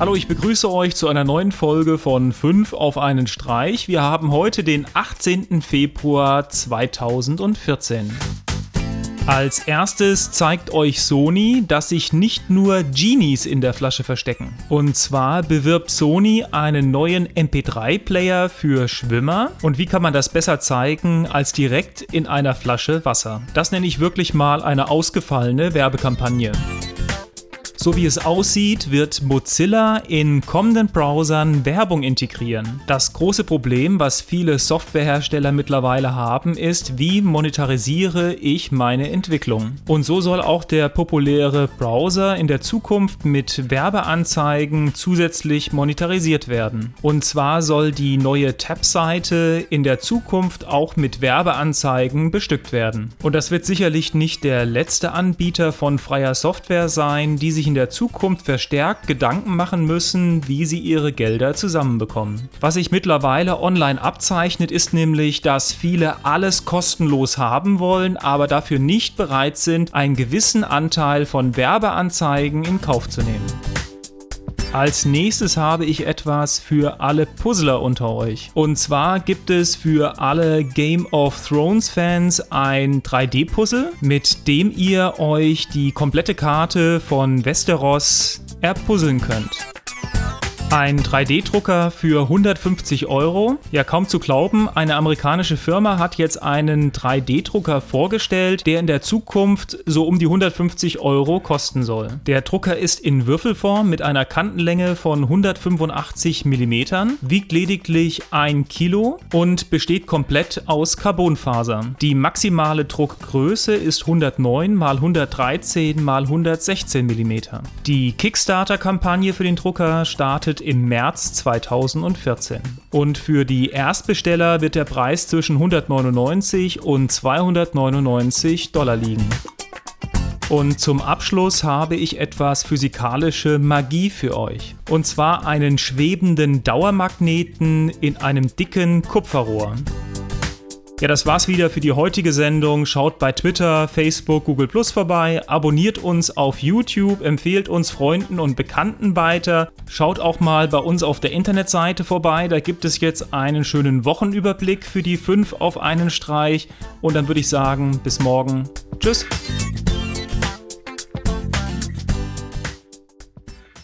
Hallo, ich begrüße euch zu einer neuen Folge von 5 auf einen Streich. Wir haben heute den 18. Februar 2014. Als erstes zeigt euch Sony, dass sich nicht nur Genies in der Flasche verstecken. Und zwar bewirbt Sony einen neuen MP3-Player für Schwimmer. Und wie kann man das besser zeigen als direkt in einer Flasche Wasser? Das nenne ich wirklich mal eine ausgefallene Werbekampagne. So wie es aussieht, wird Mozilla in kommenden Browsern Werbung integrieren. Das große Problem, was viele Softwarehersteller mittlerweile haben, ist, wie monetarisiere ich meine Entwicklung? Und so soll auch der populäre Browser in der Zukunft mit Werbeanzeigen zusätzlich monetarisiert werden. Und zwar soll die neue Tab-Seite in der Zukunft auch mit Werbeanzeigen bestückt werden. Und das wird sicherlich nicht der letzte Anbieter von freier Software sein, die sich in der Zukunft verstärkt Gedanken machen müssen, wie sie ihre Gelder zusammenbekommen. Was sich mittlerweile online abzeichnet, ist nämlich, dass viele alles kostenlos haben wollen, aber dafür nicht bereit sind, einen gewissen Anteil von Werbeanzeigen in Kauf zu nehmen. Als nächstes habe ich etwas für alle Puzzler unter euch. Und zwar gibt es für alle Game of Thrones Fans ein 3D-Puzzle, mit dem ihr euch die komplette Karte von Westeros erpuzzeln könnt. Ein 3D-Drucker für 150 Euro. Ja, kaum zu glauben, eine amerikanische Firma hat jetzt einen 3D-Drucker vorgestellt, der in der Zukunft so um die 150 Euro kosten soll. Der Drucker ist in Würfelform mit einer Kantenlänge von 185 mm, wiegt lediglich 1 Kilo und besteht komplett aus Carbonfaser. Die maximale Druckgröße ist 109 x 113 x 116 mm. Die Kickstarter-Kampagne für den Drucker startet startet im März 2014. Und für die Erstbesteller wird der Preis zwischen 199 und 299 Dollar liegen. Und zum Abschluss habe ich etwas physikalische Magie für euch. Und zwar einen schwebenden Dauermagneten in einem dicken Kupferrohr. Ja, das war's wieder für die heutige Sendung. Schaut bei Twitter, Facebook, Google Plus vorbei, abonniert uns auf YouTube, empfehlt uns Freunden und Bekannten weiter. Schaut auch mal bei uns auf der Internetseite vorbei. Da gibt es jetzt einen schönen Wochenüberblick für die 5 auf einen Streich. Und dann würde ich sagen, bis morgen. Tschüss.